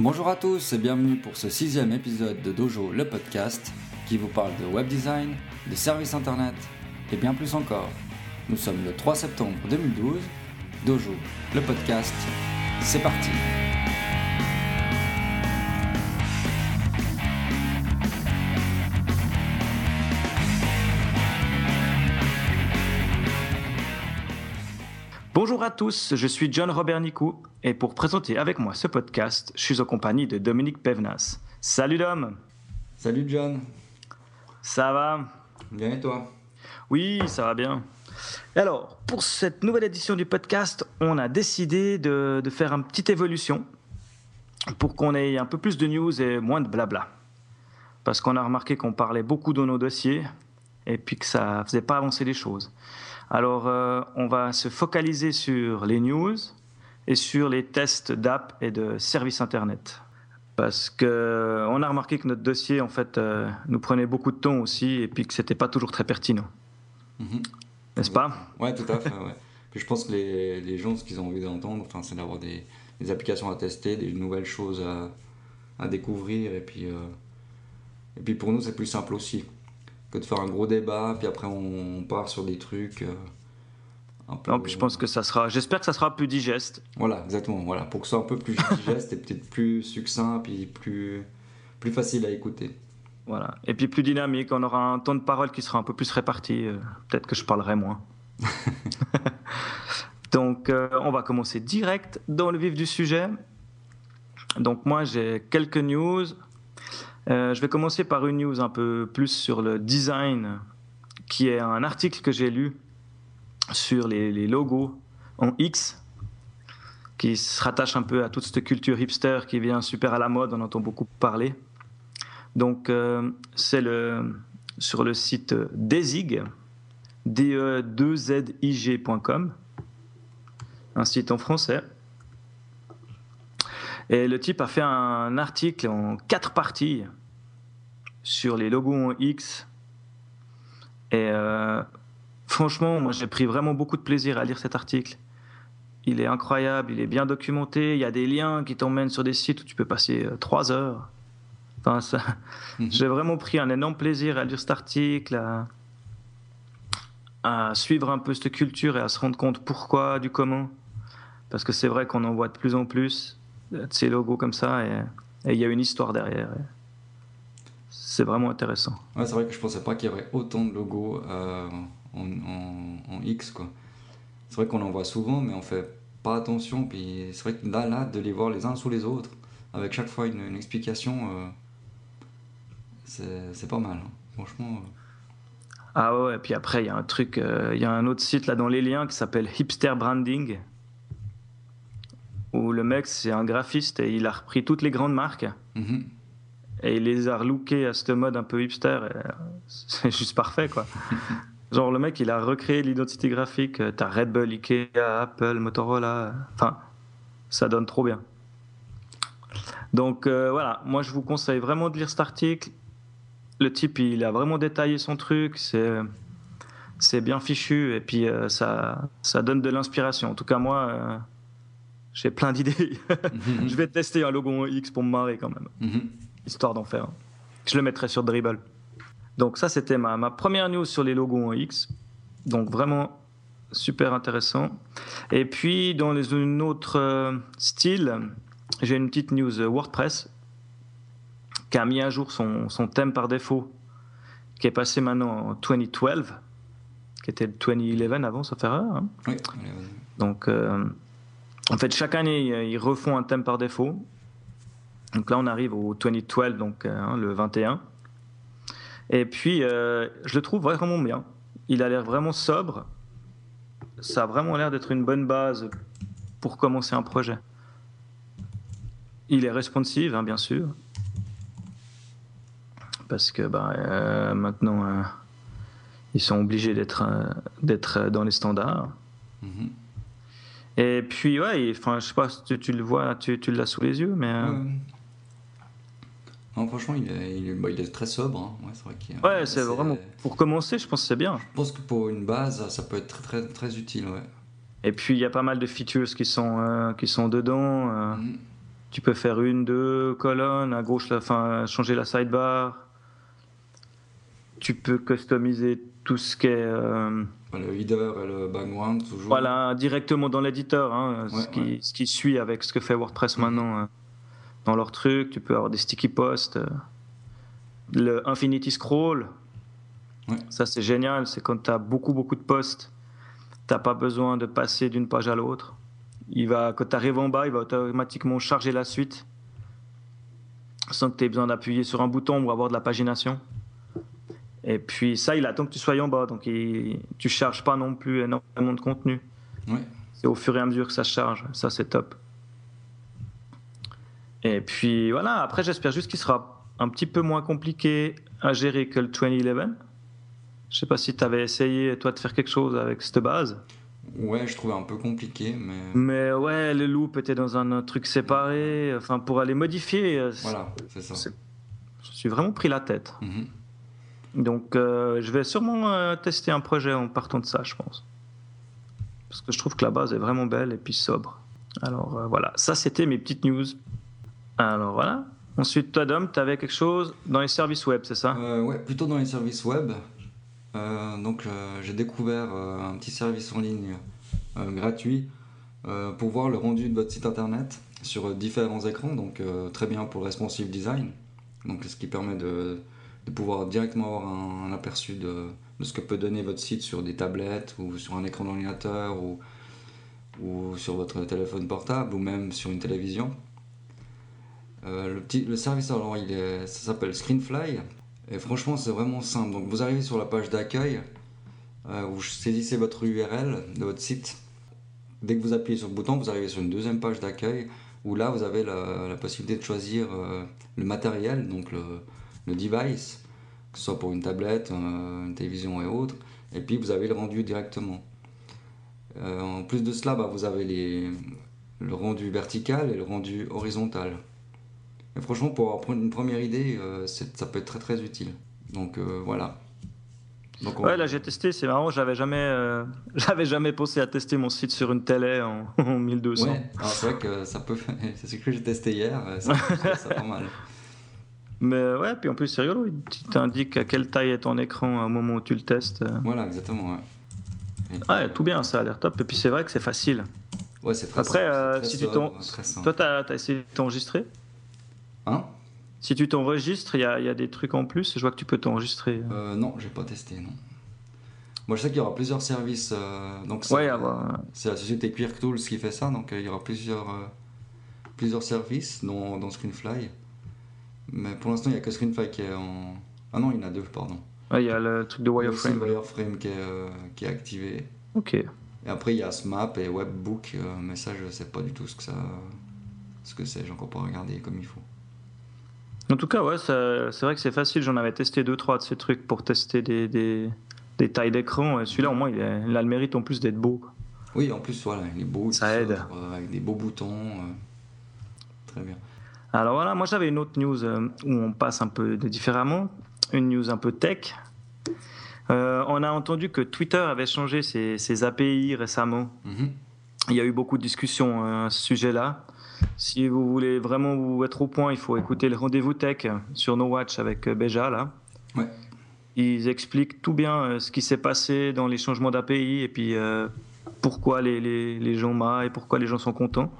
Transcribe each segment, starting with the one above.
Bonjour à tous et bienvenue pour ce sixième épisode de Dojo, le podcast, qui vous parle de web design, de services internet et bien plus encore. Nous sommes le 3 septembre 2012. Dojo, le podcast, c'est parti. Bonjour à tous, je suis John Robert Nicou et pour présenter avec moi ce podcast, je suis en compagnie de Dominique Pevnas. Salut Dom Salut John Ça va? Bien et toi? Oui, ça va bien. Alors, pour cette nouvelle édition du podcast, on a décidé de, de faire une petite évolution pour qu'on ait un peu plus de news et moins de blabla. Parce qu'on a remarqué qu'on parlait beaucoup dans nos dossiers et puis que ça faisait pas avancer les choses. Alors, euh, on va se focaliser sur les news et sur les tests d'app et de services Internet. Parce que on a remarqué que notre dossier, en fait, euh, nous prenait beaucoup de temps aussi et puis que c'était pas toujours très pertinent. Mhm. N'est-ce pas? Ouais, tout à fait. Ouais. Puis je pense que les, les gens, ce qu'ils ont envie d'entendre, enfin, c'est d'avoir des, des applications à tester, des nouvelles choses à, à découvrir. Et puis, euh, et puis pour nous, c'est plus simple aussi que de faire un gros débat. Puis après, on, on part sur des trucs. euh, un peu... Non, puis je pense que ça sera. J'espère que ça sera plus digeste. Voilà, exactement. Voilà, pour que ce soit un peu plus digeste et peut-être plus succinct, puis plus, plus facile à écouter. Voilà. Et puis plus dynamique. On aura un temps de parole qui sera un peu plus réparti. euh, Peut-être que je parlerai moins. Donc, euh, on va commencer direct dans le vif du sujet. Donc, moi, j'ai quelques news. Euh, je vais commencer par une news un peu plus sur le design, qui est un article que j'ai lu sur les, logos en X, qui se rattache un peu à toute cette culture hipster qui vient super à la mode, on entend beaucoup parler. Donc, euh, c'est le, sur le site Dezig, E de2zig.com, un site en français. Et le type a fait un article en quatre parties sur les logos en X. Et euh, franchement, moi j'ai pris vraiment beaucoup de plaisir à lire cet article. Il est incroyable, il est bien documenté. Il y a des liens qui t'emmènent sur des sites où tu peux passer euh, trois heures. Enfin, ça- Mhm. J'ai vraiment pris un énorme plaisir à lire cet article, à, à suivre un peu cette culture et à se rendre compte pourquoi, du comment. Parce que c'est vrai qu'on en voit de plus en plus euh, de ces logos comme ça et et il y a une histoire derrière. et C'est vraiment intéressant. Ouais, c'est vrai que je pensais pas qu'il y aurait autant de logos euh, en, en- en X, quoi. C'est vrai qu'on en voit souvent, mais on fait pas attention. Puis c'est vrai que là, là, de les voir les uns sous les autres, avec chaque fois une, une explication, euh, c'est pas mal. hein. Franchement. euh. Ah ouais, et puis après, il y a un truc, il y a un autre site là dans les liens qui s'appelle Hipster Branding, où le mec, c'est un graphiste et il a repris toutes les grandes marques Mhm. Et il les a relookés à ce mode un peu hipster. euh, C'est juste parfait, quoi. Genre, le mec, il a recréé l'identité graphique. euh, T'as Red Bull, Ikea, Apple, Motorola. Enfin, ça donne trop bien. Donc, euh, voilà, moi, je vous conseille vraiment de lire cet article. Le type, il a vraiment détaillé son truc. C'est. C'est bien fichu et puis euh, ça, ça donne de l'inspiration. En tout cas, moi, euh, j'ai plein d'idées. je vais tester un logo X pour me marrer quand même Mhm. Histoire d'en faire. Je le mettrai sur Dribble. Donc ça, c'était ma, ma première news sur les logos en X. Donc vraiment super intéressant. Et puis, dans les, un autre euh, style, j'ai une petite news euh, WordPress qui a mis à jour son, son thème par défaut, qui est passé maintenant en 2012, qui était le 2011 avant, ça fait rare. hein. Oui. Donc, euh, en fait, chaque année, ils refont un thème par défaut. Donc là, on arrive au 2012, donc euh, hein, le 21. Et puis, euh, je le trouve vraiment bien. Il a l'air vraiment sobre. Ça a vraiment l'air d'être une bonne base pour commencer un projet. Il est responsive, hein, bien sûr. Parce que bah, euh, maintenant, euh, ils sont obligés d'être dans les standards. Mhm. Et puis, ouais, enfin, je sais pas si tu, tu le vois, tu, tu l'as sous les yeux, mais. Non, franchement, il est, il est, bah, il est très sobre. hein. Ouais, c'est vrai qu'il- Ouais, c'est vraiment. Pour commencer, je pense que c'est bien. Je pense que pour une base, ça peut être très, très, très utile. Ouais. Et puis, il y a pas mal de features qui sont, euh, qui sont dedans. euh, Mhm. Tu peux faire une, deux colonnes, à gauche, enfin, changer la sidebar. Tu peux customiser tout ce qui est. Euh, le header et le background, toujours. Voilà, directement dans l'éditeur, hein, ce, qui, ce, qui, suit avec ce que fait WordPress mm. maintenant. Dans leur truc. Tu peux avoir des sticky posts. Euh, le Infinity Scroll, ça c'est génial. C'est quand tu as beaucoup, beaucoup de posts, tu n'as pas besoin de passer d'une page à l'autre. Il va, quand tu arrives en bas, il va automatiquement charger la suite sans que tu aies besoin d'appuyer sur un bouton ou avoir de la pagination. Et puis ça, il attend que tu sois en bas, donc il, tu charges pas non plus énormément de contenu. C'est au fur et à mesure que ça charge, ça c'est top. Et puis voilà, après j'espère juste qu'il sera un petit peu moins compliqué à gérer que le 2011. Je sais pas si tu avais essayé toi de faire quelque chose avec cette base. Ouais, je trouvais un peu compliqué, mais. Mais ouais, le loop était dans un truc séparé. Enfin, pour aller modifier. Euh, voilà, c'est ça. Je suis vraiment pris la tête. Mhm. Donc, euh, je vais sûrement euh, tester un projet en partant de ça, je pense. Parce que je trouve que la base est vraiment belle et puis sobre. Alors, voilà, ça c'était mes petites news. Alors voilà. Ensuite, toi, Dom, tu avais quelque chose dans les services web, c'est ça? Ouais, plutôt dans les services web. donc, j'ai découvert un petit service en ligne gratuit pour voir le rendu de votre site internet sur différents écrans. Donc, très bien pour le responsive design. Donc, ce qui permet de pouvoir directement avoir un, aperçu de, ce que peut donner votre site sur des tablettes ou sur un écran d'ordinateur ou sur votre téléphone portable ou même sur une télévision. Euh, le, service, alors, ça s'appelle Screenfly et franchement, c'est vraiment simple. Donc, vous arrivez sur la page d'accueil, euh, vous saisissez votre URL de votre site. Dès que vous appuyez sur le bouton, vous arrivez sur une deuxième page d'accueil où là, vous avez la, possibilité de choisir euh, le matériel, donc le, device, que ce soit pour une tablette, une télévision et autres, et puis vous avez le rendu directement. En plus de cela, bah, vous avez le rendu vertical et le rendu horizontal. Et franchement, pour avoir une première idée, euh, ça peut être très très utile. Donc voilà. Donc, Ouais, là j'ai testé, c'est marrant, j'avais jamais, j'avais jamais pensé à tester mon site sur une télé en, 1200. Ouais, c'est vrai que ça peut, c'est ce que j'ai testé hier, c'est pas mal. Mais ouais, puis en plus, c'est rigolo. Il t'indique à quelle taille est ton écran au moment où tu le testes. Voilà, exactement. Ouais. ouais, tout bien, ça a l'air top. Et puis c'est vrai que c'est facile. Ouais, c'est Après, euh, si tu toi, tu as, essayé de t'enregistrer? Hein Si tu t'enregistres, il y a, y a, des trucs en plus. Je vois que tu peux t'enregistrer. Euh, non, j'ai pas testé, non. Moi, je sais qu'il y aura plusieurs services. Euh, donc c'est, ouais, la société Quirk Tools qui fait ça. Donc il y aura plusieurs, plusieurs services dans, dans Screenfly. Mais pour l'instant, il n'y a que Screenfly qui est en. Ah non, il y en a deux, pardon. il y a le truc de Wireframe. Il y a Wireframe qui est, euh, qui est activé. Ok. Et après, il y a Smap et Webbook, euh, mais ça, je ne sais pas du tout ce que ça. Ce que c'est, j'ai encore pas regardé comme il faut. En tout cas, ouais, c'est vrai que c'est facile. J'en avais testé deux, trois de ces trucs pour tester des, des, des tailles d'écran. Celui-là, au moins, il, a le mérite en plus d'être beau. Oui, en plus, voilà, il est beau. Ça aide. Euh, avec des beaux boutons. très bien. Alors voilà, moi j'avais une autre news euh, où on passe un peu différemment, une news un peu tech. Euh, on a entendu que Twitter avait changé ses, API récemment. Mhm. Il y a eu beaucoup de discussions euh, à ce sujet-là. Si vous voulez vraiment vous être au point, il faut écouter le rendez-vous tech sur No Watch avec Beja là. Ils expliquent tout bien ce qui s'est passé dans les changements d'API et puis pourquoi les, les, les gens maillent et pourquoi les gens sont contents.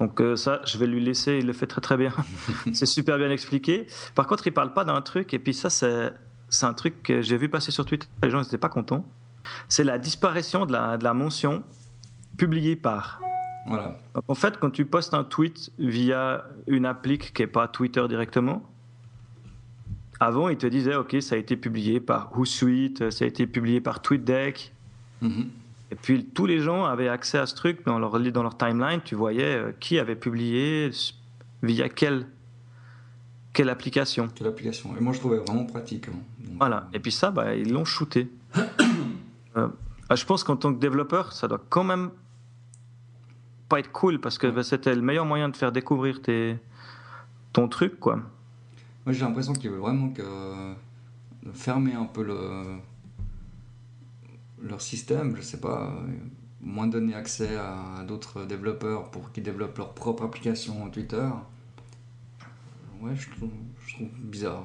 Donc euh, ça, je vais lui laisser, il le fait très très bien. c'est super bien expliqué. Par contre, il parle pas d'un truc, et puis ça, c'est, c'est un truc que j'ai vu passer sur Twitter, les gens n'étaient pas contents. C'est la disparition de la, de la mention publiée par. Voilà. en fait, quand tu postes un tweet via une appli qui n'est pas Twitter directement, avant, il te disait, OK, ça a été publié par Hootsuite, ça a été publié par TweetDeck. Mm et puis tous les gens avaient accès à ce truc dans leur, dans leur timeline. Tu voyais euh, qui avait publié, via quelle, quelle application. Quelle application. Et moi je trouvais vraiment pratique. Hein. voilà. Euh, Et puis ça, bah, ils l'ont shooté. Euh, bah, je pense qu'en tant que développeur, ça doit quand même pas être cool parce que bah, c'était le meilleur moyen de faire découvrir tes, ton truc. quoi. Moi j'ai l'impression qu'ils veulent vraiment que fermer un peu le leur système, je sais pas. moins donner accès à d'autres développeurs pour qu'ils développent leur propre application Twitter. Ouais, je trouve, je trouve bizarre.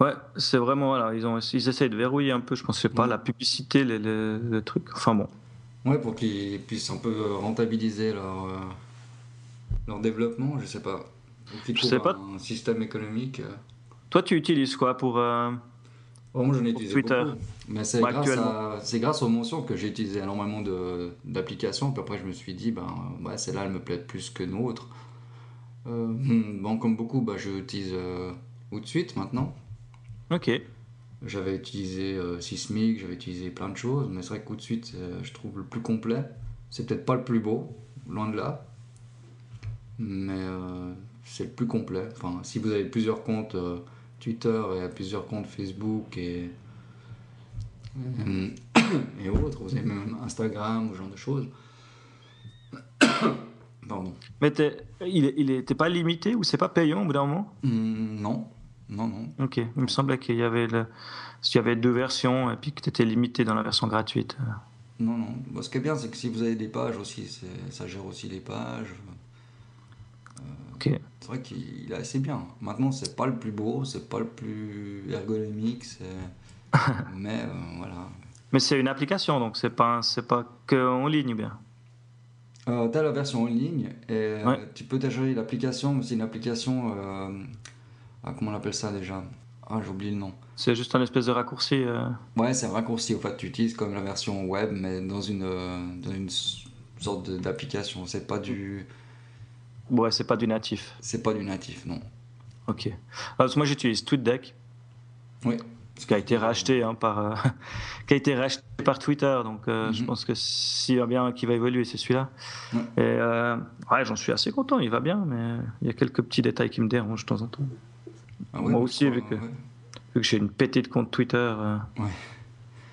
Ouais, c'est vraiment, voilà, ils, ont, ils essayent de verrouiller un peu, je pense, pas, la publicité, les, les, trucs. Enfin bon. Ouais, pour qu'ils puissent un peu rentabiliser leur, euh, leur développement, je sais pas. je sais pas. Un système économique. Euh. Toi, tu utilises quoi pour. Euh, oh, moi, j'en ai utilisé Twitter. Beaucoup. Mais c'est grâce, grâce, aux mentions que j'ai utilisé énormément d'applications. Puis après, je me suis dit, ben, ouais, celle-là, elle me plaît plus que d'autres. bon, comme beaucoup, bah, je utilise Outsuite maintenant. Ok. J'avais utilisé euh, Sismic, j'avais utilisé plein de choses, mais c'est vrai que de suite, euh, je trouve le plus complet. C'est peut-être pas le plus beau, loin de là, mais euh, c'est le plus complet. Enfin, si vous avez plusieurs comptes Twitter et plusieurs comptes Facebook et, et autres, vous avez même Instagram ou ce genre de choses. Pardon. Mais il n'était pas limité ou c'est pas payant au bout d'un moment? Hmm, Non. Non, non. Ok, il me semblait qu'il y avait, le... il y avait deux versions et puis que tu étais limité dans la version gratuite. Non, non. ce qui est bien, c'est que si vous avez des pages aussi, ça gère aussi les pages. Euh, ok. C'est vrai qu'il est assez bien. Maintenant, c'est pas le plus beau, c'est pas le plus ergonomique, mais euh, voilà. Mais c'est une application, donc c'est pas, c'est pas que en ligne, bien? Euh, tu as la version en ligne et tu peux télécharger l'application, mais c'est une application ah, comment on appelle ça déjà Ah, j'ai oublié le nom. C'est juste un espèce de raccourci euh... Ouais, c'est un raccourci. En fait, tu utilises comme la version web, mais dans une, euh, dans une sorte d'application. C'est pas du. Ouais, c'est pas du natif. C'est pas du natif, non. Ok. Alors, moi, j'utilise TweetDeck. Oui. Ce qui a été racheté hein, par, euh, qui a été racheté par Twitter, donc euh, je mhm. pense que s'il y a bien qui va évoluer, c'est celui-là. Et ouais, j'en suis assez content, il va bien, mais il y a quelques petits détails qui me dérangent de temps en temps. Ah Moi aussi, vu que, que j'ai une petite compte Twitter euh,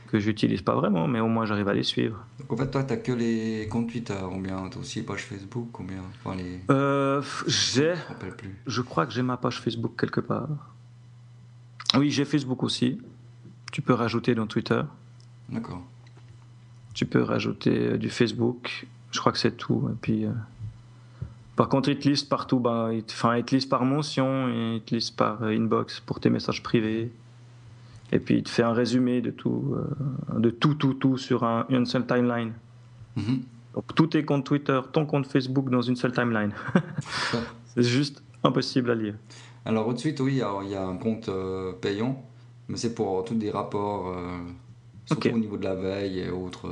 que j'utilise pas vraiment, mais au moins j'arrive à les suivre. Donc en fait, toi, tu n'as que les comptes Twitter, ou bien tu as aussi page Facebook, combien enfin, les... euh, J'ai. Je crois que j'ai ma page Facebook quelque part. Oui, j'ai Facebook aussi. Tu peux rajouter dans Twitter. D'accord. Tu peux rajouter euh, du Facebook. Je crois que c'est tout. Et puis. Euh, par contre, il te liste partout. Bah, il, te, il te liste par mention et il te liste par euh, inbox pour tes messages privés. Et puis, il te fait un résumé de tout, euh, de tout, tout, tout sur un, une seule timeline. Mhm. Donc, tous tes comptes Twitter, ton compte Facebook dans une seule timeline. c'est juste impossible à lire. Alors, au-dessus, oui, il y, a un compte euh, payant, mais c'est pour tous des rapports, surtout au niveau de la veille et autres,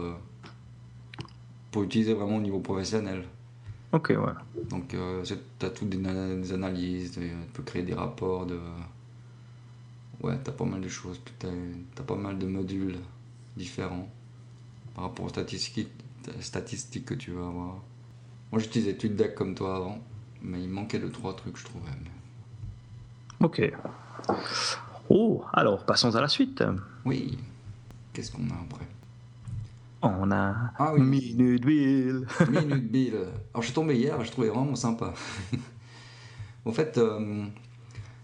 pour utiliser vraiment au niveau professionnel. Ok, ouais. Donc, euh, tu as toutes des, analyses, tu peux créer des rapports de. Ouais, tu as pas mal de choses. Tu as, pas mal de modules différents par rapport aux statistiques, statistiques que tu vas avoir. Moi, j'utilisais TweetDeck comme toi avant, mais il manquait de trois trucs, je trouvais. Ok. Oh, alors, passons à la suite. Oui. Qu'est-ce qu'on a après? On a ah, oui. Minute Bill. Minute Bill. Alors je suis tombé hier, je trouvais vraiment sympa. en fait, euh,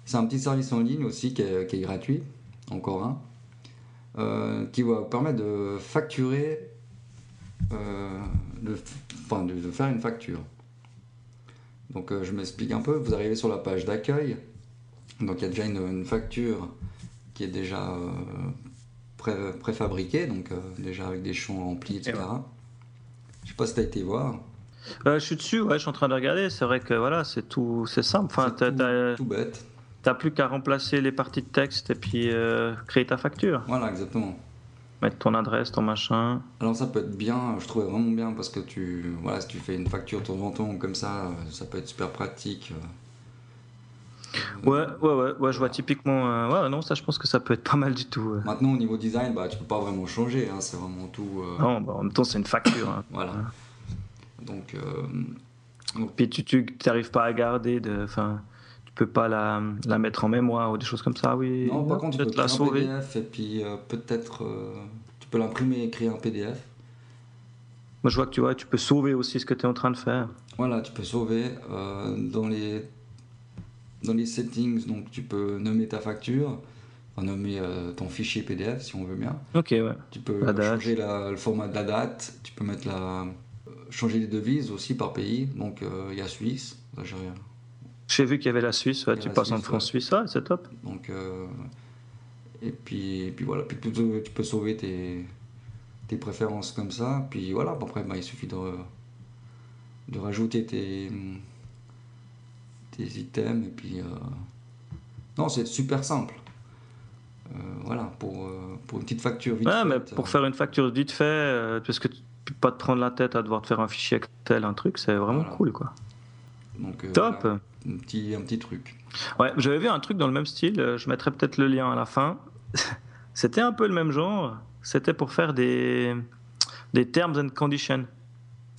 c'est un petit service en ligne aussi qui est, gratuit, encore un, euh, qui va vous permettre de facturer, euh, de, enfin de, faire une facture. Donc je m'explique un peu, vous arrivez sur la page d'accueil, donc il y a déjà une facture qui est déjà pré préfabriqué, donc euh, déjà avec des champs remplis, etc. Je sais pas si tu as été voir. Euh, je suis dessus, ouais, je suis en train de regarder. C'est vrai que voilà, c'est tout, c'est simple. Enfin, tout, tout, bête. T'as plus qu'à remplacer les parties de texte et puis euh, créer ta facture. Voilà, exactement. Mettre ton adresse, ton machin. Alors ça peut être bien, je trouvais vraiment bien parce que tu, voilà, si tu fais une facture de temps en temps comme ça, ça peut être super pratique. Ouais, ouais, ouais, ouais, je vois typiquement. Euh, ouais, non, ça, je pense que ça peut être pas mal du tout. Maintenant, au niveau design, bah, tu peux pas vraiment changer, hein, c'est vraiment tout. Euh, non, bah, en même temps, c'est une facture. Hein. voilà. Donc, euh, Puis tu n'arrives pas à garder, de, fin, tu peux pas la, la, mettre en mémoire ou des choses comme ça, oui. Non, par contre, tu peux la sauver. PDF et puis peut-être tu peux l'imprimer et créer un PDF. Moi, je vois que tu vois, tu peux sauver aussi ce que tu es en train de faire. Voilà, tu peux sauver dans les dans les settings, donc tu peux nommer ta facture. renommer euh, ton fichier PDF si on veut bien. Ok, ouais. Tu peux La changer la- le format de la date, tu peux mettre la, changer les devises aussi par pays. Donc euh, il y a Suisse, j'ai vu qu'il y avait la Suisse, ouais, tu passes en France suisse, ouais, c'est top. Donc, euh, et, puis, et puis voilà, puis tu, peux- tu peux sauver tes, tes préférences comme ça. Puis voilà, après bah, il suffit de, de rajouter tes, tes items. Et puis, euh, non, c'est super simple. Euh, voilà, pour, euh, pour une petite facture vite Ouais, mais faite, pour faire une facture vite fait, parce que tu peux pas te prendre la tête à devoir te faire un fichier Excel, un truc, c'est vraiment Voilà. cool, quoi. donc, Top. voilà, un, petit, un petit truc. Ouais, j'avais vu un truc dans le même style, je mettrai peut-être le lien à la fin. C'était un peu le même genre, c'était pour faire des, des terms and conditions.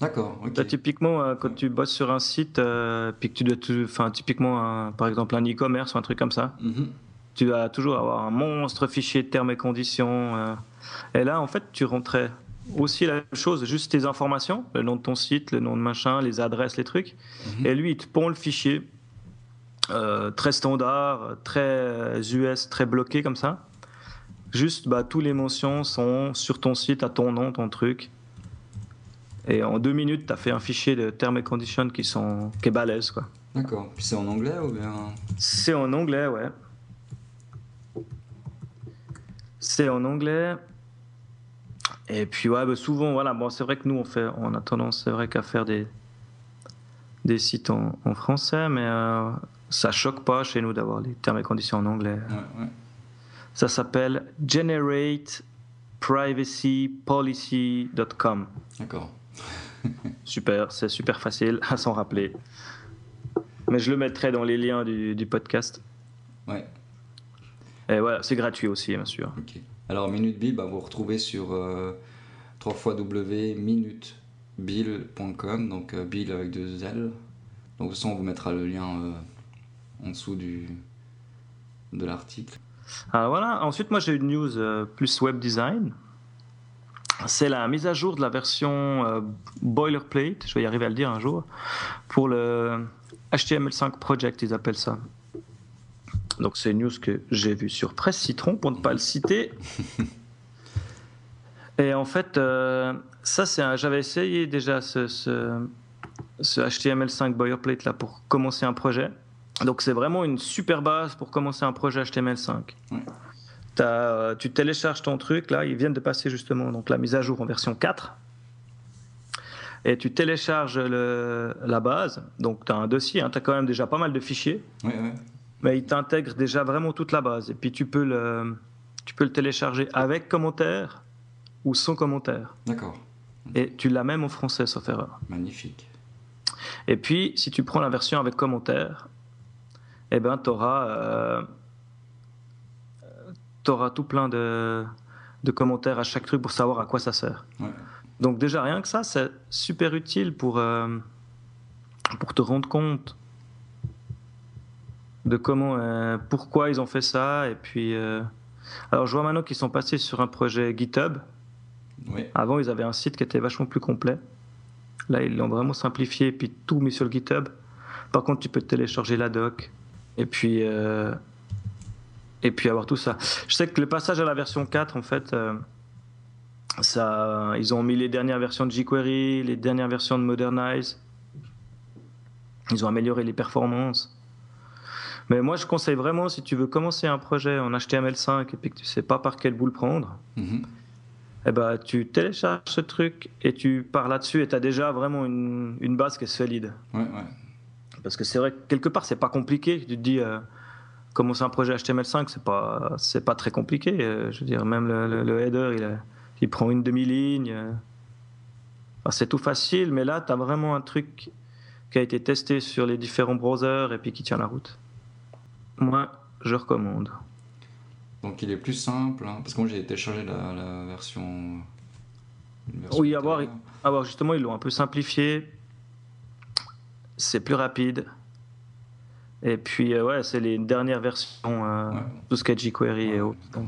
D'accord. Là, typiquement, euh, quand tu bosses sur un site, euh, puis que tu dois, tout- enfin, typiquement, un- par exemple, un e-commerce ou un truc comme ça, Mhm. tu vas toujours avoir un monstre fichier de termes et conditions. euh. et là, en fait, tu rentrais aussi la même chose, juste tes informations, le nom de ton site, le nom de machin, les adresses, les trucs. Mhm. Et lui, il te pond le fichier euh, très standard, très US, très bloqué comme ça. Juste, bah, tous les mentions sont sur ton site, à ton nom, ton truc. Et en deux minutes, tu as fait un fichier de termes et conditions qui, sont, qui est balèze, quoi. D'accord. Puis c'est en anglais ou bien? C'est en anglais, ouais. C'est en anglais. Et puis, ouais, bah, souvent, voilà, bon, c'est vrai que nous, on, fait, on a tendance, c'est vrai, qu'à faire des, des sites en, en français, mais euh, ça choque pas chez nous d'avoir les termes et conditions en anglais. Ouais, ouais. Ça s'appelle generateprivacypolicy.com. D'accord. Super, c'est super facile à s'en rappeler. Mais je le mettrai dans les liens du, du podcast. Ouais. Et voilà, c'est gratuit aussi, bien sûr. Ok. Alors, Minute Bill, bah, vous retrouvez sur euh, www.minutebill.com, donc euh, Bill avec deux L. Donc, de toute façon, on vous mettra le lien euh, en dessous du, de l'article. Ah, voilà. Ensuite, moi, j'ai une news euh, plus web design. C'est la mise à jour de la version euh, boilerplate, je vais y arriver à le dire un jour, pour le HTML5 Project, ils appellent ça. Donc, c'est une news que j'ai vue sur Presse Citron, pour ne pas le citer. Et en fait, euh, ça, c'est un- j'avais essayé déjà ce, ce, ce HTML5 boilerplate là pour commencer un projet. Donc, c'est vraiment une super base pour commencer un projet HTML5. Ouais. Euh, tu télécharges ton truc, là, ils viennent de passer justement donc, la mise à jour en version 4. Et tu télécharges le- la base, donc tu as un dossier, tu as quand même déjà pas mal de fichiers, Ouais, ouais. mais il t'intègre déjà vraiment toute la base. Et puis tu peux le, tu peux le télécharger avec commentaire ou sans commentaire. D'accord. Et tu l'as même en français, sauf erreur. Magnifique. Et puis, si tu prends la version avec commentaire, eh ben, tu auras, tout plein de, de commentaires à chaque truc pour savoir à quoi ça sert. Ouais. Donc déjà, rien que ça, c'est super utile pour, euh, pour te rendre compte de comment, euh, pourquoi ils ont fait ça. Et puis, euh, alors je vois maintenant qu'ils sont passés sur un projet GitHub. Ouais. Avant, ils avaient un site qui était vachement plus complet. Là, ils l'ont vraiment simplifié et puis tout mis sur le GitHub. Par contre, tu peux télécharger la doc et puis, et puis avoir tout ça. Je sais que le passage à la version 4, en fait, euh, ça, ils ont mis les dernières versions de jQuery, les dernières versions de Modernize. Ils ont amélioré les performances. Mais moi, je conseille vraiment, si tu veux commencer un projet en HTML5 et puis que tu sais pas par quel bout le prendre, Mhm. eh ben, tu télécharges ce truc et tu pars là-dessus et tu as déjà vraiment une, une base qui est solide. Ouais, ouais. Parce que c'est vrai que quelque part, c'est pas compliqué. Tu te dis, euh, commencer un projet HTML5, c'est pas, c'est pas très compliqué. Euh, je veux dire, même le, le- le header, il, a- il prend une demi-ligne. euh. Enfin, c'est tout facile, mais là, tu as vraiment un truc qui a été testé sur les différents browsers et puis qui tient la route. Moi, je recommande. Donc, il est plus simple, hein, parce que moi, j'ai téléchargé la, la version. Oui, à voir. antérieure. Alors justement, ils l'ont un peu simplifié. C'est plus rapide. Et puis, euh, ouais, c'est les dernières versions, euh, Ouais. tout ce jQuery et autres. euh,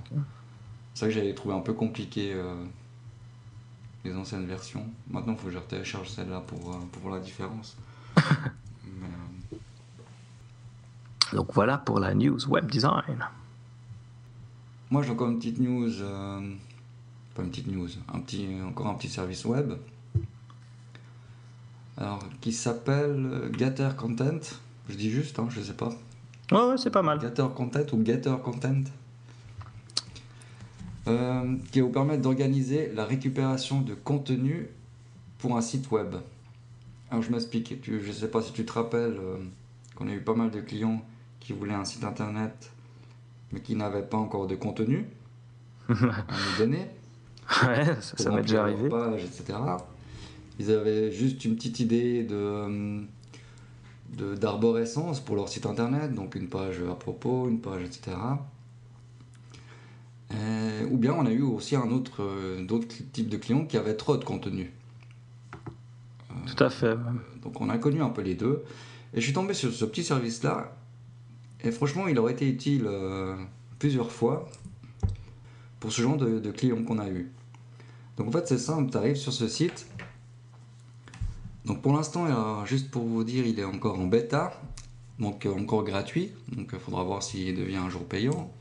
C'est vrai que j'avais trouvé un peu compliqué euh, les anciennes versions. Maintenant, il faut que je télécharge celle-là pour, pour voir la différence. Mais, donc voilà pour la news web design. moi j'ai encore une petite news, pas une petite news, un petit, encore un petit service web. Alors, qui s'appelle Getter Content. Je dis juste, hein, je sais pas. Ouais, ouais, c'est pas mal. Getter Content ou Getter Content. Euh, qui va vous permettre d'organiser la récupération de contenu pour un site web. Alors je m'explique, je ne sais pas si tu te rappelles euh, qu'on a eu pas mal de clients qui voulaient un site internet mais qui n'avaient pas encore de contenu à nous donner. Ouais, ça, ça m'est déjà arrivé. Page, etc. Ils avaient juste une petite idée de d'arborescence pour leur site internet, donc une page à propos, une page, etc. Euh, ou bien on a eu aussi un autre, euh, d'autres types de clients qui avaient trop de contenu. Tout à fait. Donc on a connu un peu les deux. Et je suis tombé sur ce petit service-là. Et franchement, il aurait été utile euh, plusieurs fois pour ce genre de, clients qu'on a eu. Donc en fait, c'est simple, tu arrives sur ce site. Donc pour l'instant, juste pour vous dire, il est encore en bêta donc euh, encore gratuit. Donc il faudra voir s'il devient un jour payant.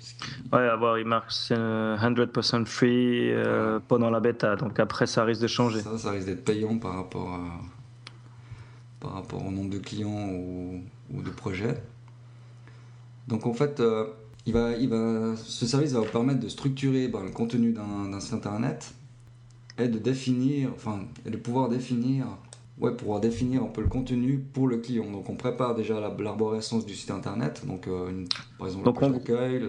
Ouais, à voir, il marque 100% free euh, pendant la bêta. Donc après, ça risque de changer. Ça, ça risque d'être payant par rapport, à, par rapport au nombre de clients ou, de projets. Donc en fait, euh, il va, il va, ce service va vous permettre de structurer ben, le contenu d'un site internet et de définir, enfin, et de pouvoir définir ouais, pour définir un peu le contenu pour le client. Donc on prépare déjà l'arborescence du site internet, donc euh, une, par exemple donc page d'accueil,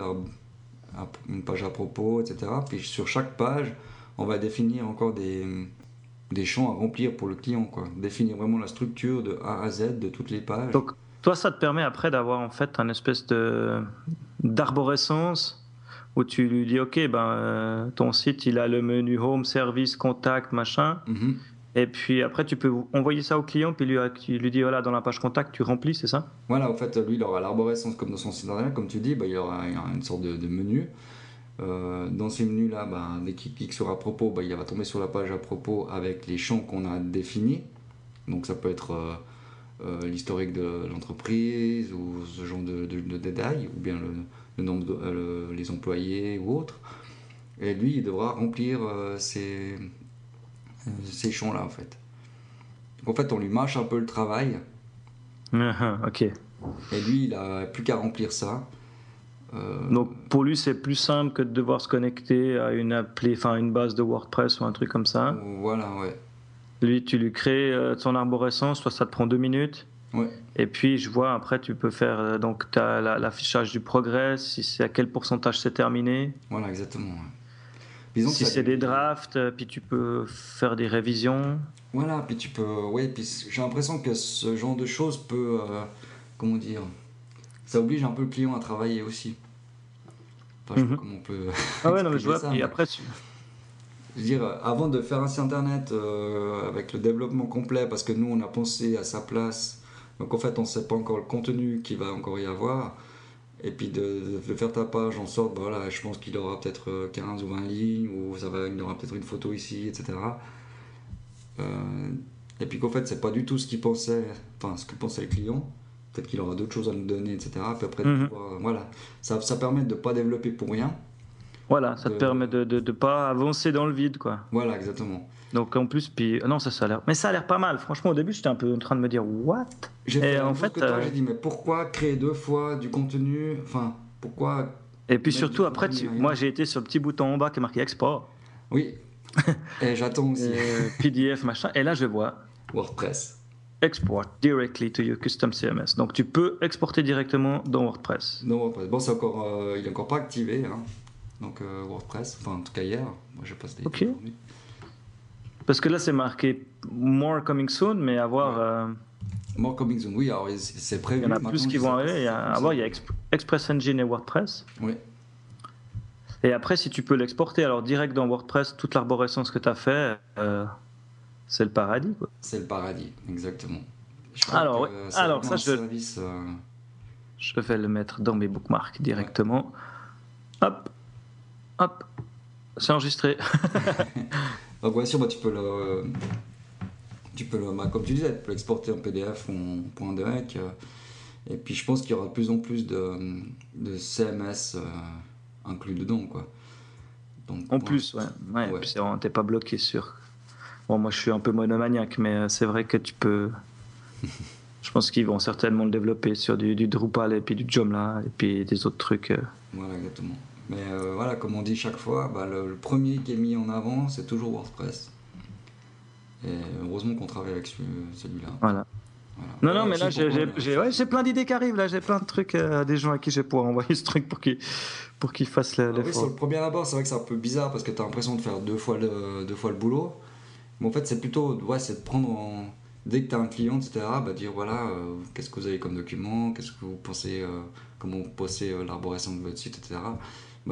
une page à propos, etc. Puis sur chaque page, on va définir encore des, des champs à remplir pour le client, quoi. définir vraiment la structure de A à Z de toutes les pages. Donc toi, ça te permet après d'avoir en fait un espèce de d'arborescence où tu lui dis ok ben euh, ton site il a le menu home service contact machin mm-hmm. Et puis après, tu peux envoyer ça au client, puis lui, tu lui dis voilà, dans la page contact, tu remplis, c'est ça? Voilà, en fait, lui, il aura l'arborescence comme dans son site internet, comme tu dis, bah, il aura une sorte de, menu. Euh, dans ces menus-là, bah, dès qu'il clique sur à propos, bah, il va tomber sur la page à propos avec les champs qu'on a définis. Donc ça peut être euh, euh, l'historique de l'entreprise ou ce genre de, détails, ou bien le, nombre de, les employés ou autre. Et lui, il devra remplir ces ces champs-là, en fait. Donc, en fait, on lui mâche un peu le travail. Ah, ok. Et lui, il a plus qu'à remplir ça. Euh, Donc pour lui, c'est plus simple que de devoir se connecter à une appli, enfin une base de WordPress ou un truc comme ça. Voilà, ouais. Lui, tu lui crées euh, son arborescence, soit ça te prend deux minutes. Ouais. Et puis je vois après, tu peux faire euh, donc as l'affichage du progrès, si c'est à quel pourcentage c'est terminé. Voilà, exactement si c'est des drafts, euh, puis tu peux faire des révisions. Voilà, puis tu peux. Oui, puis j'ai l'impression que ce genre de choses peut. Euh, comment dire Ça oblige un peu le client à travailler aussi. Enfin, je mhm. comment on peut. Ah ouais, non, mais je vois. et après, tu. Je veux dire, avant de faire un site internet euh, avec le développement complet, parce que nous, on a pensé à sa place, donc en fait, on ne sait pas encore le contenu qu'il va encore y avoir et puis de, faire ta page en sorte, bah voilà, je pense qu'il aura peut-être 15 euh, ou 20 lignes, ou ça va, il aura peut-être une photo ici, etc. Euh, et puis qu'en fait, c'est pas du tout ce qu'il pensait, enfin ce que pensait le client. Peut-être qu'il aura d'autres choses à nous donner, etc. Puis après, mhm. voilà, ça, ça permet de ne pas développer pour rien. Voilà, ça te permet de ne pas avancer dans le vide, quoi. Voilà, exactement. Donc en plus, puis non, ça, ça a l'air. Mais ça a l'air pas mal. Franchement, au début, j'étais un peu en train de me dire what? J'ai en fait, euh, j'ai dit mais pourquoi créer deux fois du contenu? Enfin, pourquoi Et puis surtout après, moi j'ai été sur le petit bouton en bas qui est marqué export. Oui. Et j'attends aussi. PDF machin. Et là, je vois. WordPress. Export directly to your custom CMS. Donc tu peux exporter directement dans WordPress. Dans WordPress. Bon, c'est encore, euh, il est encore pas activé. Hein. Donc euh, WordPress. Enfin, en tout cas hier. Moi, j'ai passé des. Ok. Parce que là, c'est marqué More Coming Soon, mais avoir. Euh, more Coming Soon, oui, alors c'est prévu. Il y en a plus qui vont arriver. Il y a, il y a Express Engine et WordPress. Oui. Et après, si tu peux l'exporter, alors direct dans WordPress, toute l'arborescence que tu as fait, euh, c'est le paradis. C'est le paradis, exactement. alors, alors ça, je, service, je vais le mettre dans mes bookmarks directement. Hop, hop, c'est enregistré. Donc bien sûr, bah, tu peux le, tu peux le, bah, comme tu disais, tu peux l'exporter en PDF ou en point de hack. Euh, et puis je pense qu'il y aura de plus en plus de, de CMS euh, inclus dedans, quoi. Donc, en plus, ouais. ouais, ouais. T'es pas bloqué sur. Bon, moi, je suis un peu monomaniaque, mais euh, c'est vrai que tu peux. je pense qu'ils vont certainement le développer sur du, Drupal et puis du Joomla et puis des autres trucs. Voilà, exactement. Mais euh, voilà, comme on dit chaque fois, bah, le, premier qui est mis en avant, c'est toujours WordPress. Et heureusement qu'on travaille avec celui-là. Voilà. Non, non, mais là, j'ai plein d'idées qui arrivent. Là, j'ai plein de trucs à des gens à qui je vais pouvoir envoyer ce truc pour qu'ils pour qu'ils fassent l'effort. Ah oui, sur le premier abord, c'est vrai que c'est un peu bizarre parce que tu as l'impression de faire deux fois le, deux fois le boulot. Mais en fait, c'est plutôt, ouais, c'est de prendre en, dès que tu as un client, etc., bah, dire voilà, euh, qu'est-ce que vous avez comme document, qu'est-ce que vous pensez, euh, comment vous pensez euh, l'arborescence de votre site, etc.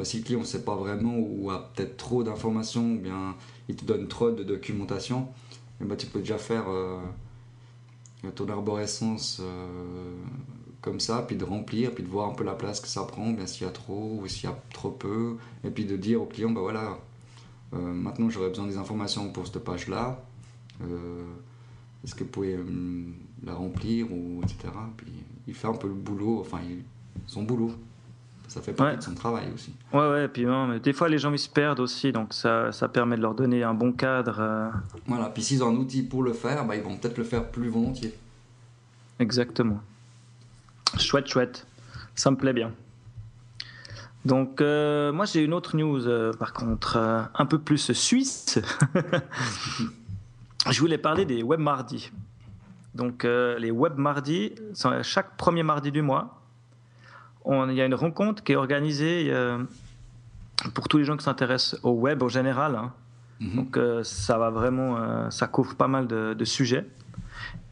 Si le client ne sait pas vraiment ou a peut-être trop d'informations, ou bien il te donne trop de documentation, et bah, tu peux déjà faire ton arborescence comme ça, puis de remplir, puis de voir un peu la place que ça prend, bien s'il y a trop ou s'il y a trop peu, et puis de dire au client, bah voilà, euh, maintenant j'aurais besoin des informations pour cette page-là, euh, est-ce que vous pouvez euh, la remplir, ou etc. Puis il fait un peu le boulot, enfin son boulot. Ça fait partie de son travail aussi. Ouais, ouais, puis mais des fois les gens ils se perdent aussi, donc ça, ça permet de leur donner un bon cadre. Voilà, puis s'ils ont un outil pour le faire, bah, ils vont peut-être le faire plus volontiers. Exactement. Chouette, chouette. Ça me plaît bien. Donc, euh, moi, j'ai une autre news, euh, par contre, euh, un peu plus suisse. Je voulais parler des web mardis. Donc, les web mardis, chaque premier mardi du mois, il y a une rencontre qui est organisée pour tous les gens qui s'intéressent au web en général. Hein. Mhm. Donc, ça va vraiment, ça couvre pas mal de, de sujets.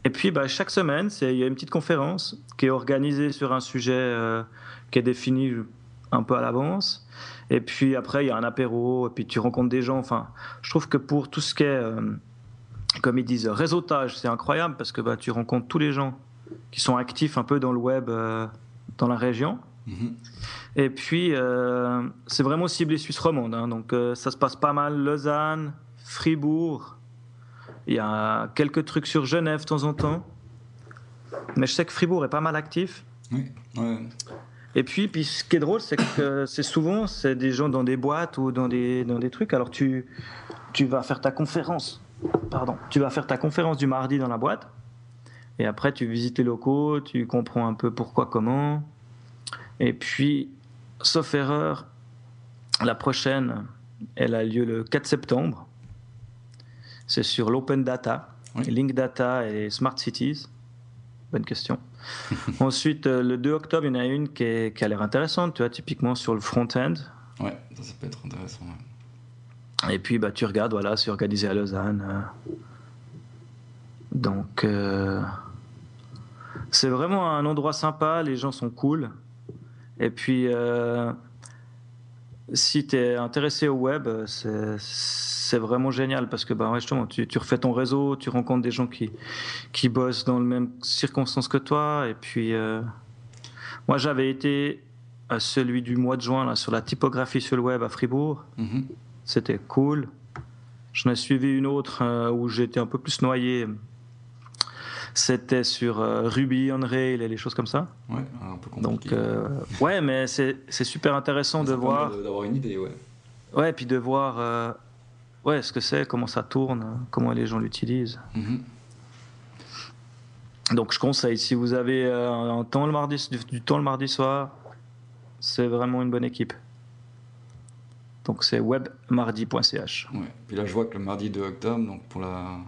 Et puis, bah, chaque semaine, il y a une petite conférence qui est organisée sur un sujet euh, qui est défini un peu à l'avance. Et puis après, il y a un apéro, et puis tu rencontres des gens. Enfin, je trouve que pour tout ce qui est, euh, comme ils disent, réseautage, c'est incroyable parce que bah, tu rencontres tous les gens qui sont actifs un peu dans le web euh, dans la région. Mm-hmm. Et puis, c'est vraiment ciblé Suisse romande. Hein. donc, ça se passe pas mal Lausanne, Fribourg, il y a quelques trucs sur Genève de temps en temps. Mais je sais que Fribourg est pas mal actif. Oui, Et puis, puis, ce qui est drôle, c'est que c'est souvent c'est des gens dans des boîtes ou dans des, dans des trucs. Alors, tu, tu vas faire ta conférence. Pardon. Tu vas faire ta conférence du mardi dans la boîte. Et après, tu visites les locaux, tu comprends un peu pourquoi, comment. Et puis, sauf erreur, la prochaine, elle a lieu le 4 septembre c'est sur l'open data, link data et smart cities. Bonne question. Ensuite, euh, le 2 octobre, il y en a une qui, a l'air intéressante, tu vois, typiquement sur le front-end. Ouais, ça, peut être intéressant. Et puis, bah, tu regardes, voilà, c'est organisé à Lausanne. Euh. Donc, euh, c'est vraiment un endroit sympa, les gens sont cool. Et puis, si tu es intéressé au web, c'est vraiment génial parce que bah, justement, tu, refais ton réseau, tu rencontres des gens qui, qui bossent dans les mêmes circonstances que toi. Et puis, euh, moi, j'avais été à celui du mois de juin là, sur la typographie sur le web à Fribourg. Mm-hmm. C'était cool. J'en ai suivi une autre euh, où j'étais un peu plus noyé. C'était sur euh, Ruby on Rails et les choses comme ça. Ouais, un peu compliqué. Donc, ouais, mais c'est super intéressant de voir. D'avoir une idée, ouais. Ouais, puis de voir ouais, ce que c'est, comment ça tourne, comment les gens l'utilisent. Mhm. Donc je conseille, si vous avez euh, un temps le mardi, du, temps le mardi soir, c'est vraiment une bonne équipe. Donc c'est webmardi.ch. Ouais. Puis là je vois que le mardi 2 octobre, donc pour la,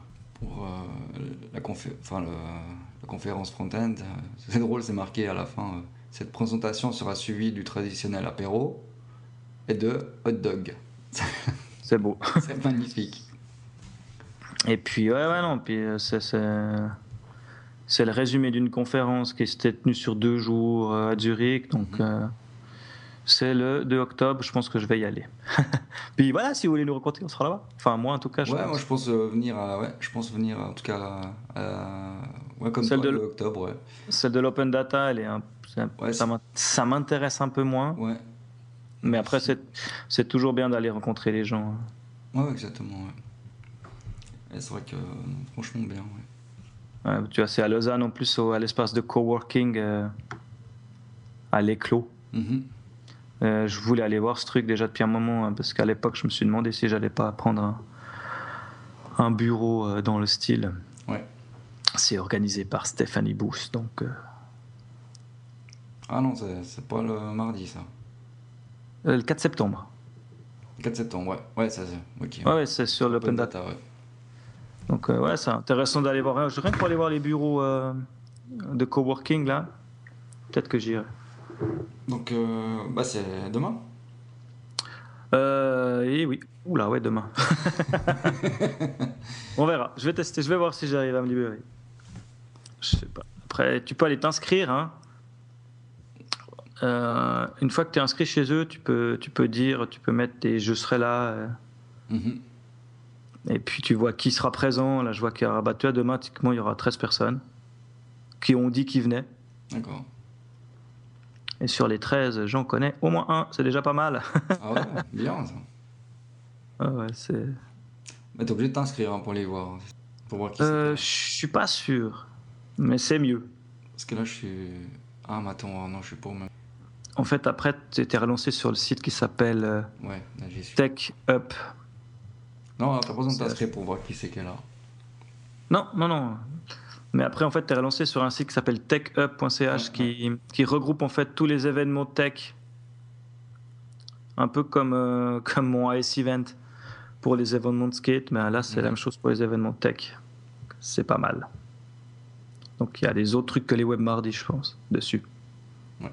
pour, euh, la, enfin, la conférence front-end, euh, c'est drôle, c'est marqué à la fin, cette présentation sera suivie du traditionnel apéro et de hot dog. C'est beau. C'est magnifique. Et puis, ouais, ouais, non, puis euh, c'est, le résumé d'une conférence qui s'était tenue sur deux jours euh, à Zurich. Donc, mhm. euh, c'est le 2 octobre, je pense que je vais y aller. puis voilà, si vous voulez nous rencontrer, on sera là-bas. Enfin, moi en tout cas. Je ouais, moi je pense venir à, ouais, je pense venir en tout cas à, ouais, comme celle de octobre, ouais. Celle de l'open data, elle est un, ça m'intéresse un peu moins. Ouais. Mais après, c'est toujours bien d'aller rencontrer les gens. Hein. Ouais, exactement. C'est vrai que franchement bien. Ouais. tu vois, c'est à Lausanne en plus, à l'espace de coworking euh, à l'éclos. Mm-hmm. Euh, je voulais aller voir ce truc déjà depuis un moment, hein, parce qu'à l'époque, je me suis demandé si j'allais pas prendre un, un bureau euh, dans le style. Ouais. C'est organisé par Stephanie Booth, donc. euh, Ah non, c'est pas le mardi ça. le 4 septembre. 4 septembre, ouais. Ouais, ça c'est. Ok. Ouais, ouais, c'est sur l'Open Open Data. ouais. Donc, ouais, c'est intéressant d'aller voir. Rien que pour aller voir les bureaux de coworking, là, peut-être que j'irai. Donc, euh, bah c'est demain. Euh, et oui. Oula, ouais, demain. On verra. Je vais tester. Je vais voir si j'arrive à me libérer. Je sais pas. Après, tu peux aller t'inscrire. Hein. Euh, une fois que tu es inscrit chez eux, tu peux, tu peux dire, tu peux mettre des je serai là. euh, Mhm. et puis tu vois qui sera présent. Là, je vois qu'il y aura, bah, tu vois, demain, typiquement, il y aura 13 personnes qui ont dit qu'ils venaient. D'accord. Et sur les 13, j'en connais au moins un. C'est déjà pas mal. Ah ouais, bien ça. Ah ouais, c'est. Mais t'es obligé de t'inscrire hein, pour les voir. Pour voir qui Euh, c'est. je suis pas sûr, mais c'est mieux. Parce que là, je suis. Ah, mais attends, non, je suis pas au même. En fait, après, tu étais relancé sur le site qui s'appelle euh, Ouais, là, j'y suis. Tech Up. Non, t'as pas besoin de t'inscrire pour voir qui c'est est là. Non, non, non. Mais après, en fait, tu es relancé sur un site qui s'appelle techup.ch Ouais, qui, qui regroupe en fait tous les événements tech. Un peu comme, euh, comme mon AS Event pour les événements de skate, mais là, c'est la même chose pour les événements tech. C'est pas mal. Donc, il y a des autres trucs que les web mardi, je pense, dessus. Ouais.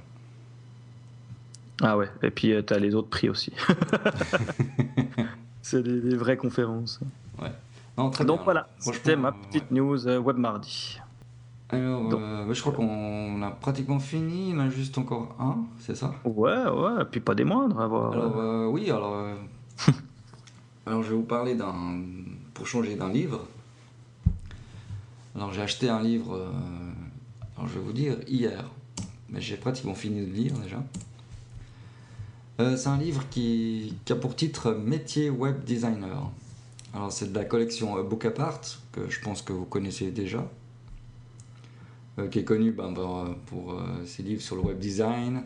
Ah ouais, et puis tu as les autres prix aussi. c'est des, des vraies conférences. Non, très Donc bien. voilà, c'était ma petite news euh, web mardi. Alors, euh, je crois qu'on a pratiquement fini. Il en a juste encore un, c'est ça? Ouais, ouais, et puis pas des moindres. à voir. Alors, euh, oui, alors. euh, alors, je vais vous parler d'un. Pour changer d'un livre. Alors, j'ai acheté un livre. Alors, je vais vous dire, hier. Mais j'ai pratiquement fini de lire déjà. C'est un livre qui, qui a pour titre Métier web designer. Alors, c'est de la collection euh, Book Apart, que je pense que vous connaissez déjà. Euh, qui est connu ben, ben, pour euh, ses livres sur le web design,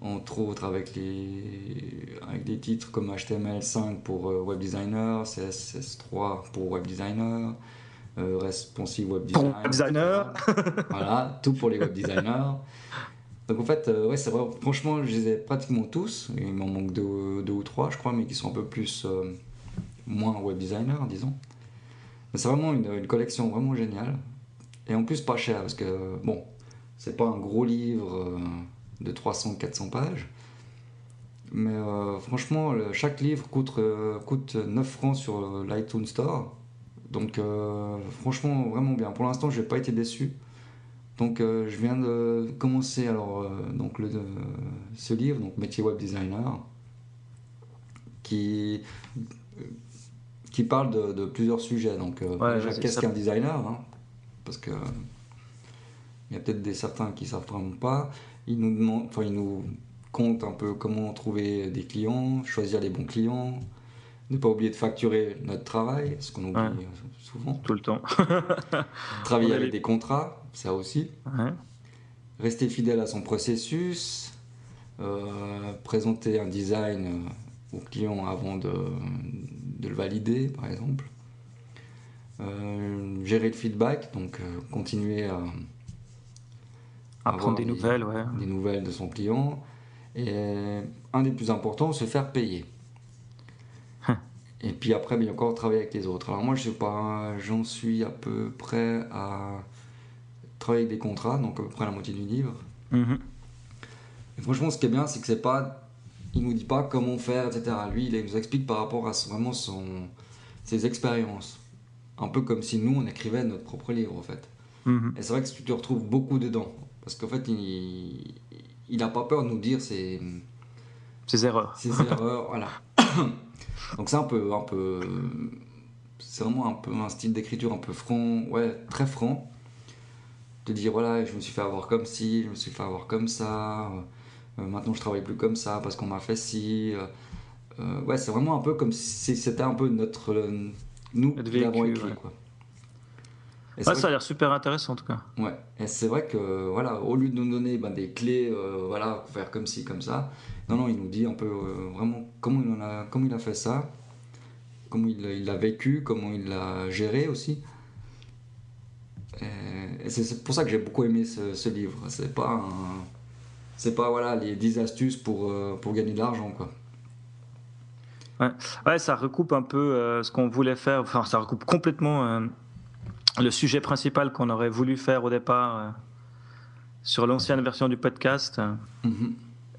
entre autres avec, les, avec des titres comme HTML5 pour euh, web designer, CSS3 pour web designer, responsive web design. web designer. voilà, tout pour les web designers. Donc en fait, ouais, c'est vrai, franchement, je les ai pratiquement tous. Il m'en manque deux, deux ou trois, je crois, mais qui sont un peu plus, moins web designer, disons. Mais c'est vraiment une, collection vraiment géniale. Et en plus, pas cher, parce que, bon, c'est pas un gros livre euh, de 300-400 pages. Mais euh, franchement, chaque livre coûte, euh, coûte 9 francs sur l'iTunes Store. Donc franchement, vraiment bien. Pour l'instant, je n'ai pas été déçu. Donc je viens de commencer alors, donc le, ce livre, donc Métier Web Designer, qui, qui parle de, de plusieurs sujets. Donc euh, Ouais, qu'est-ce qu'un designer hein? Parce que il y a peut-être des certains qui savent vraiment pas. Il nous demande, enfin il nous compte un peu comment trouver des clients, choisir les bons clients, ne pas oublier de facturer notre travail, ce qu'on oublie Ouais. euh, souvent. Tout le temps. Travailler avec des contrats, ça aussi. Ouais. Rester fidèle à son processus. euh, présenter un design au client avant de, de le valider, par exemple. Euh, gérer le feedback, donc euh, continuer à Apprendre avoir des nouvelles, ouais. des nouvelles de son client. Et un des plus importants, se faire payer. Hein. Et puis après, bien encore, travailler avec les autres. Alors moi, je sais pas, j'en suis à peu près à travailler avec des contrats, donc à peu près la moitié du livre. Mhm. Et franchement, ce qui est bien, c'est que c'est pas, il nous dit pas comment faire, etc. Lui, il nous explique par rapport à vraiment son, ses expériences. Un peu comme si nous, on écrivait notre propre livre, en fait. Mhm. Et c'est vrai que tu te retrouves beaucoup dedans. Parce qu'en fait, il il n'a pas peur de nous dire ses, Ses erreurs. ses erreurs. Voilà. Donc c'est un peu, un peu, c'est vraiment un peu un style d'écriture un peu franc, ouais, très franc. De dire voilà, je me suis fait avoir comme ci, je me suis fait avoir comme ça. Euh, maintenant, je travaille plus comme ça parce qu'on m'a fait ci. euh, euh, ouais, c'est vraiment un peu comme si c'était un peu notre, nous qui l'avons écrit, ouais. quoi. ça a l'air super intéressant en tout cas. Ouais, et c'est vrai que voilà, au lieu de nous donner ben, des clés, euh, voilà, faire comme ci, comme ça, non, non, il nous dit un peu euh, vraiment comment il, a, comment il a fait ça, comment il l'a vécu, comment il l'a géré aussi. Et, c'est pour ça que j'ai beaucoup aimé ce, livre. C'est pas c'est pas voilà les 10 astuces pour, euh, pour gagner de l'argent quoi. Ouais. ouais. ça recoupe un peu ce qu'on voulait faire, enfin ça recoupe complètement le sujet principal qu'on aurait voulu faire au départ euh, sur l'ancienne version du podcast. Mm-hmm.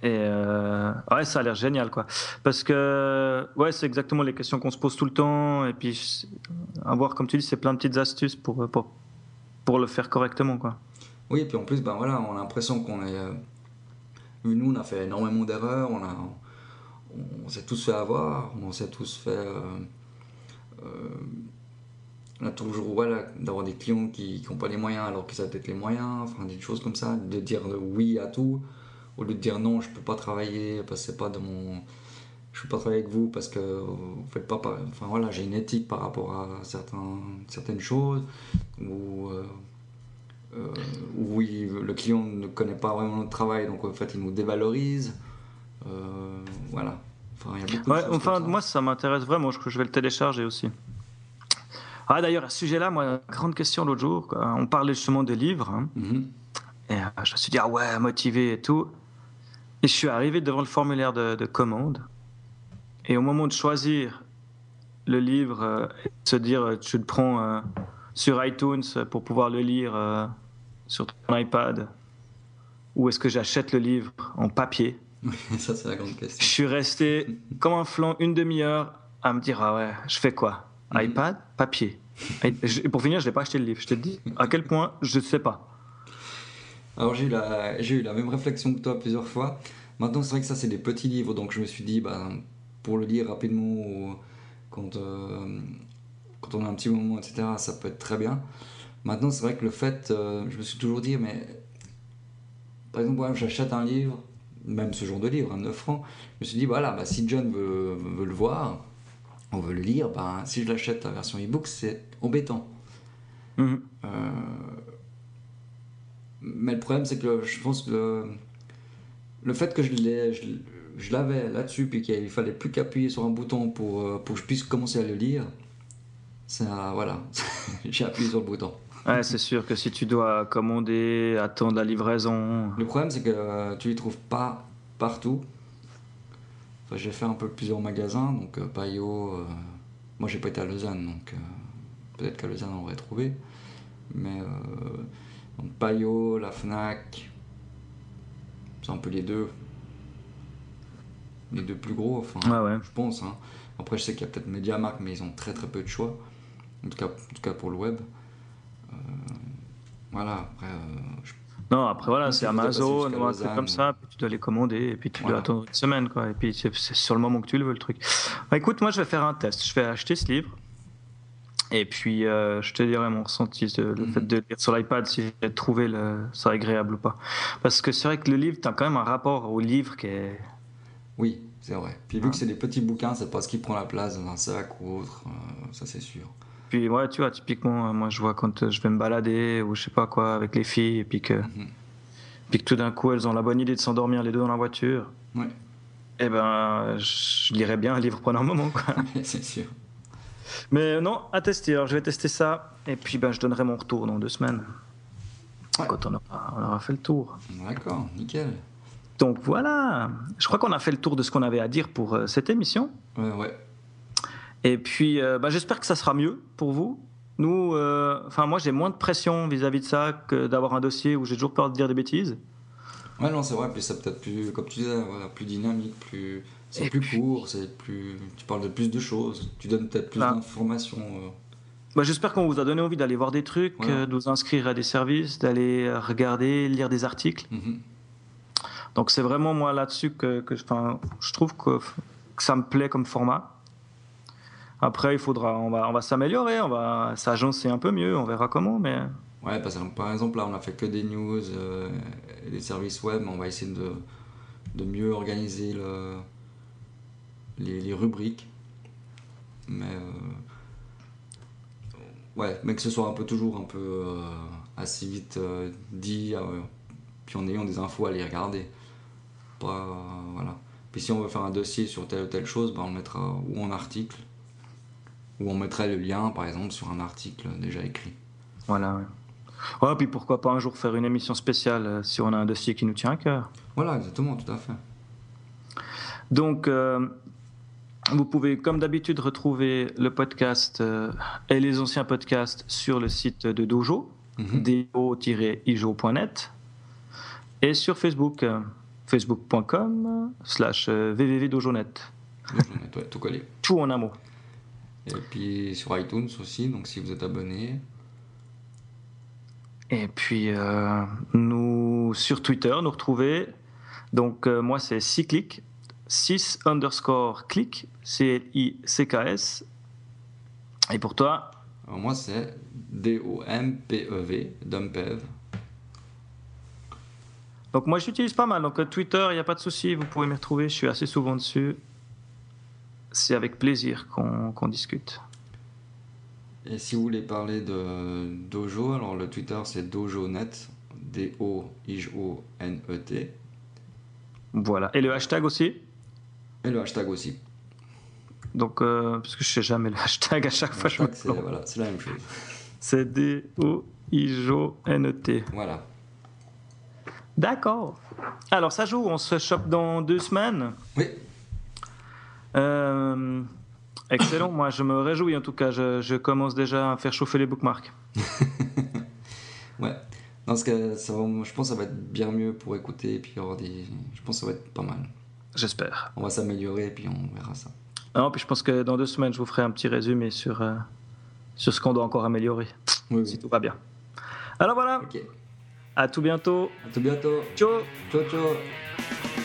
Et euh, ouais, ça a l'air génial, quoi. Parce que ouais, c'est exactement les questions qu'on se pose tout le temps. Et puis, avoir, comme tu dis, c'est plein de petites astuces pour, pour, pour le faire correctement, quoi. Oui, et puis en plus, ben voilà, on a l'impression qu'on est. Euh, nous, on a fait énormément d'erreurs, on, on, s'est tous fait avoir, on s'est tous fait. Euh, on a toujours voilà, d'avoir des clients qui n'ont pas les moyens alors qu'ils ont peut-être les moyens, enfin des choses comme ça, de dire oui à tout, au lieu de dire non, je peux pas travailler parce que c'est pas de mon. Je peux pas travailler avec vous parce que vous faites pas. Enfin voilà, j'ai une éthique par rapport à certaines choses, ou. Euh, oui, le client ne connaît pas vraiment notre travail, donc en fait il nous dévalorise. Euh, voilà. Enfin, il y a beaucoup de choses enfin moi ça m'intéresse vraiment, je, je vais le télécharger aussi. Ah, d'ailleurs, à ce sujet-là, moi, grande question l'autre jour, on parlait justement de livres. Hein. Mhm. Et euh, je me suis dit, ah ouais, motivé et tout. Et je suis arrivé devant le formulaire de, commande. Et au moment de choisir le livre, euh, se dire, tu le prends sur iTunes pour pouvoir le lire sur ton iPad, ou est-ce que j'achète le livre en papier? Ça, c'est la grande question. Je suis resté comme un flanc une demi-heure à me dire, ah ouais, je fais quoi? Mhm. iPad, papier. Et pour finir, je n'ai pas acheté le livre. Je te dis à quel point je ne sais pas. Alors j'ai eu, la, j'ai eu la même réflexion que toi plusieurs fois. Maintenant, c'est vrai que ça, c'est des petits livres, donc je me suis dit, bah, pour le lire rapidement, quand, euh, quand on a un petit moment, etc., ça peut être très bien. Maintenant, c'est vrai que le fait, euh, je me suis toujours dit, mais par exemple, moi, j'achète un livre, même ce genre de livre, à 9 francs, je me suis dit, voilà, bah, si John veut, veut le voir, on veut le lire, ben, si je l'achète la version e-book, c'est embêtant. Mhm. Euh, mais le problème, c'est que je pense que le, le fait que je l'ai, je, l'avais là-dessus, puis qu'il fallait plus qu'appuyer sur un bouton pour, euh, pour que je puisse commencer à le lire, ça, voilà, j'ai appuyé sur le bouton. Ouais, c'est sûr que si tu dois commander, attendre la livraison. Le problème, c'est que euh, tu les trouves pas partout j'ai fait un peu plusieurs magasins, donc euh, Payot. Euh, moi, j'ai pas été à Lausanne, donc euh, peut-être qu'à Lausanne on aurait trouvé. Mais donc Payot, la Fnac, c'est un peu les deux. Les deux plus gros, enfin, je pense. Hein. Après, je sais qu'il y a peut-être MediaMarkt, mais ils ont très très peu de choix. En tout cas, en tout cas pour le web. Voilà, après, je non, après voilà, c'est Amazon truc comme ça, puis tu dois les commander et puis tu dois attendre une semaine quoi. Et puis c'est sur le moment que tu le veux le truc. Bah, écoute, moi je vais faire un test. Je vais acheter ce livre et puis euh, je te dirai mon ressenti, le fait mhm. de lire sur l'iPad si j'ai trouvé le, ça agréable ou pas. Parce que c'est vrai que le livre, tu as quand même un rapport au livre qui est. Oui, c'est vrai. Puis vu que c'est des petits bouquins, c'est pas ce qui prend la place dans un sac ou autre, euh, ça c'est sûr. Puis ouais, tu vois, typiquement, euh, moi je vois quand euh, je vais me balader ou je sais pas quoi avec les filles et puis que, mhm. puis que tout d'un coup elles ont la bonne idée de s'endormir les deux dans la voiture. Ouais. Eh ben, je lirais bien un livre pendant un moment, quoi. C'est sûr. Mais non, à tester. Alors je vais tester ça et puis ben je donnerai mon retour dans deux semaines. Quand on aura, on aura fait le tour. D'accord, nickel. Donc voilà, je crois qu'on a fait le tour de ce qu'on avait à dire pour euh, cette émission. Ouais. Et puis, euh, bah, j'espère que ça sera mieux pour vous. Nous, euh, enfin, moi, j'ai moins de pression vis-à-vis de ça que d'avoir un dossier où j'ai toujours peur de dire des bêtises. Ouais, non, c'est vrai. Puis c'est peut-être plus, comme tu disais, plus dynamique, plus, c'est plus court, c'est plus, tu parles de plus de choses, tu donnes peut-être plus d'informations. Euh. Bah, j'espère qu'on vous a donné envie d'aller voir des trucs, de vous inscrire à des services, d'aller regarder, lire des articles. Mhm. Donc c'est vraiment moi là-dessus que, que je trouve que, que, ça me plaît comme format. Après, il faudra, on va, on va s'améliorer, on va s'agencer un peu mieux, on verra comment, mais. Ouais, parce que, par exemple, là, on a fait que des news, euh, et des services web, mais on va essayer de, de mieux organiser le, les, rubriques. Mais. Euh, Ouais, mais que ce soit un peu toujours un peu euh, assez vite dit, puis en ayant des infos à les regarder. Pas, voilà. Puis si on veut faire un dossier sur telle ou telle chose, bah, on le mettra ou en article, ou on mettrait le lien, par exemple, sur un article déjà écrit. Voilà, ouais. Ouais, puis pourquoi pas un jour faire une émission spéciale euh, si on a un dossier qui nous tient à cœur. Voilà, exactement, tout à fait. Donc, euh, vous pouvez, comme d'habitude, retrouver le podcast euh, et les anciens podcasts sur le site de Dojo, Mhm. do-ijo.net, et sur Facebook, facebook.com slash ouais, tout collé. Tout en un mot. Et puis sur iTunes aussi, donc si vous êtes abonné, Et puis, euh, nous, sur Twitter, nous retrouver. Donc, euh, moi, c'est 6 clics, 6 underscore click, C-L-I-C-K-S. Et pour toi, alors moi c'est D-O-M-P-E-V, Dumpev. donc moi, j'utilise pas mal. Donc, euh, Twitter, il n'y a pas de souci, vous pouvez m'y retrouver. Je suis assez souvent dessus. C'est avec plaisir qu'on discute. Et si vous voulez parler de Dojo, alors le Twitter c'est DojoNet, D-O-I-O-N-E-T. Voilà. Et le hashtag aussi? Et le hashtag aussi. Donc, euh, parce que je sais jamais le hashtag à chaque Le fois, je me hashtag, c'est trompe. voilà, c'est la même chose. C'est D-O-I-J-O-N-E-T. Voilà. D'accord. Alors, ça joue, on se chope dans deux semaines? Oui, Euh, excellent, moi je me réjouis en tout cas, je, je commence déjà à faire chauffer les bookmarks. ouais. Non, parce que ça va- je pense que ça va être bien mieux pour écouter et puis avoir des... Je pense que ça va être pas mal. J'espère. On va s'améliorer et puis on verra ça. Non, puis je pense que dans deux semaines, je vous ferai un petit résumé sur, euh, sur ce qu'on doit encore améliorer, Oui, si oui. tout va bien. Alors voilà, Ok. à tout bientôt. À tout bientôt. Ciao Ciao, ciao.